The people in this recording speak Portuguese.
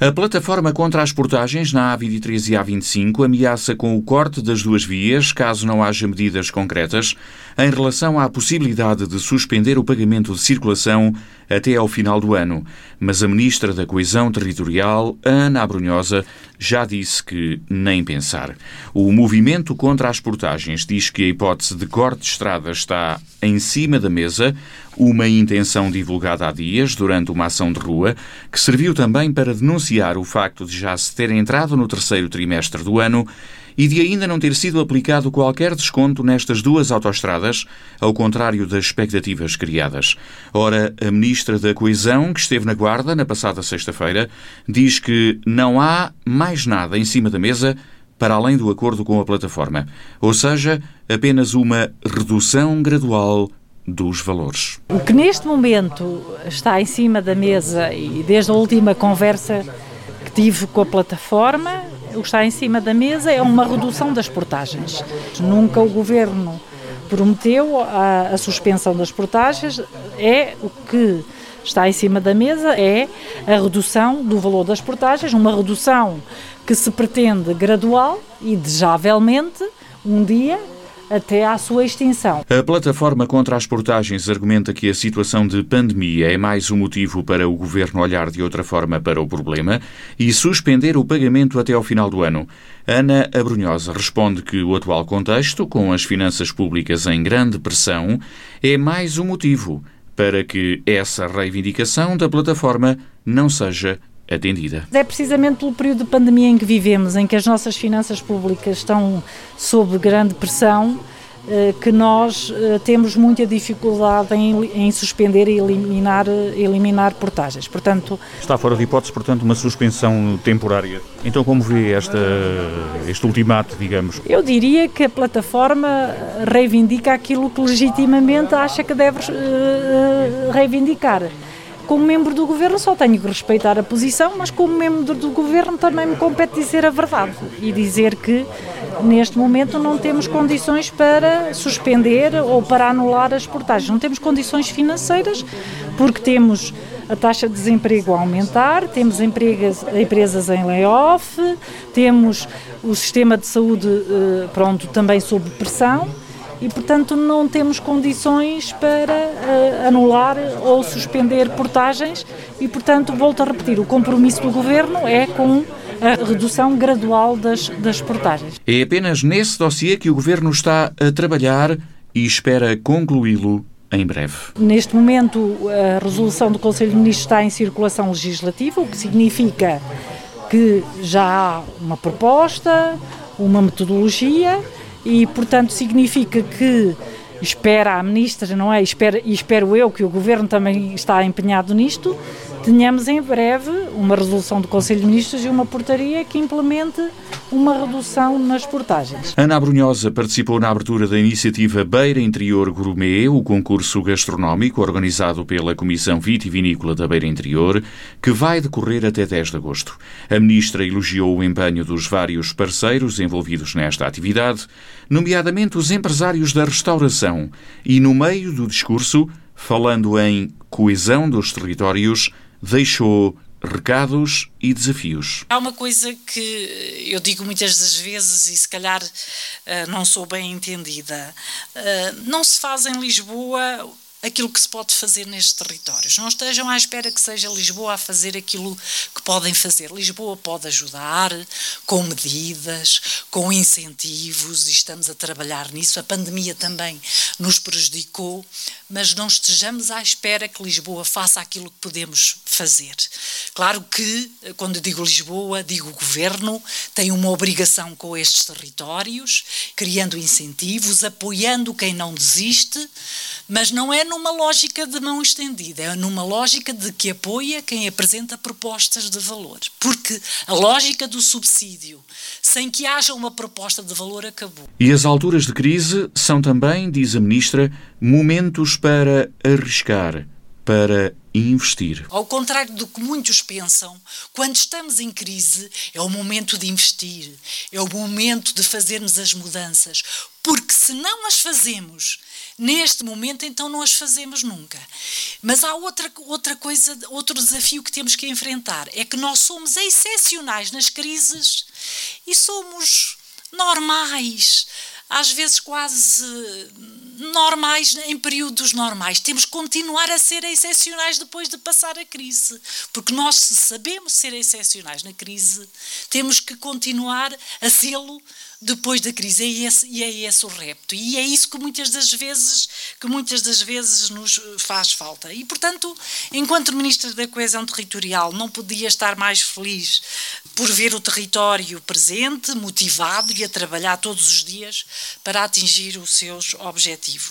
A plataforma contra as portagens na A23 e A25 ameaça com o corte das duas vias caso não haja medidas concretas em relação à possibilidade de suspender o pagamento de circulação até ao final do ano. Mas a Ministra da Coesão Territorial, Ana Abrunhosa, já disse que nem pensar. O movimento contra as portagens diz que a hipótese de corte de estrada está em cima da mesa, uma intenção divulgada há dias durante uma ação de rua, que serviu também para denunciar o facto de já se ter entrado no terceiro trimestre do ano e de ainda não ter sido aplicado qualquer desconto nestas duas autoestradas, ao contrário das expectativas criadas. Ora, a Ministra da Coesão, que esteve na Guarda na passada sexta-feira, diz que não há mais nada em cima da mesa para além do acordo com a plataforma, ou seja, apenas uma redução gradual dos valores. O que neste momento está em cima da mesa e desde a última conversa tive com a plataforma, o que está em cima da mesa é uma redução das portagens. Nunca o governo prometeu a, a suspensão das portagens, é o que está em cima da mesa é a redução do valor das portagens, uma redução que se pretende gradual e desejavelmente um dia até à sua extinção. A plataforma contra as portagens argumenta que a situação de pandemia é mais um motivo para o governo olhar de outra forma para o problema e suspender o pagamento até ao final do ano. Ana Abrunhosa responde que o atual contexto, com as finanças públicas em grande pressão, é mais um motivo para que essa reivindicação da plataforma não seja atendida. É precisamente pelo período de pandemia em que vivemos, em que as nossas finanças públicas estão sob grande pressão, eh, que nós eh, temos muita dificuldade em, em, suspender e eliminar, eliminar portagens. Portanto, Está fora de hipótese, portanto, uma suspensão temporária. Então, como vê esta, este ultimato, digamos? Eu diria que a plataforma reivindica aquilo que legitimamente acha que deve uh, reivindicar como membro do governo só tenho que respeitar a posição, mas como membro do governo também me compete dizer a verdade e dizer que neste momento não temos condições para suspender ou para anular as portagens. Não temos condições financeiras porque temos a taxa de desemprego a aumentar, temos empregas, empresas em layoff, temos o sistema de saúde eh, pronto também sob pressão e, portanto, não temos condições para uh, anular ou suspender portagens e, portanto, volto a repetir, o compromisso do Governo é com a redução gradual das, das portagens. É apenas nesse dossiê que o Governo está a trabalhar e espera concluí-lo em breve. Neste momento, a resolução do Conselho de Ministros está em circulação legislativa, o que significa que já há uma proposta, uma metodologia e, portanto, significa que espera a ministra, não é? Espera, e espero eu que o governo também está empenhado nisto, tenhamos em breve uma resolução do Conselho de Ministros e uma portaria que implemente uma redução nas portagens. Ana Abrunhosa participou na abertura da iniciativa Beira Interior Gourmet, o concurso gastronómico organizado pela Comissão Vitivinícola da Beira Interior, que vai decorrer até 10 de agosto. A ministra elogiou o empenho dos vários parceiros envolvidos nesta atividade, nomeadamente os empresários da restauração, e no meio do discurso, falando em coesão dos territórios, deixou recados e desafios. Há uma coisa que eu digo muitas das vezes e se calhar eh, não sou bem entendida. Eh, não se faz em Lisboa aquilo que se pode fazer nestes territórios. Não estejam à espera que seja Lisboa a fazer aquilo que podem fazer. Lisboa pode ajudar com medidas, com incentivos, e estamos a trabalhar nisso. A pandemia também nos prejudicou, mas não estejamos à espera que Lisboa faça aquilo que podemos fazer. Claro que, quando digo Lisboa, digo o governo, tem uma obrigação com estes territórios, criando incentivos, apoiando quem não desiste, mas não é numa lógica de mão estendida, é numa lógica de que apoia quem apresenta propostas de valor. Porque a lógica do subsídio, sem que haja uma proposta de valor, acabou. E as alturas de crise são também, diz a Ministra, momentos para arriscar, para investir. Ao contrário do que muitos pensam, quando estamos em crise é o momento de investir, é o momento de fazermos as mudanças, porque se não as fazemos Neste momento, então, não as fazemos nunca. Mas há outra, outra coisa, outro desafio que temos que enfrentar: é que nós somos excepcionais nas crises e somos normais às vezes quase normais em períodos normais. Temos que continuar a ser excepcionais depois de passar a crise. Porque nós, se sabemos ser excepcionais na crise, temos que continuar a sê-lo depois da crise. E é esse, e é esse o repto. E é isso que muitas das vezes que muitas das vezes nos faz falta. E, portanto, enquanto Ministra da Coesão Territorial, não podia estar mais feliz por ver o território presente, motivado e a trabalhar todos os dias para atingir os seus objetivos. sportive.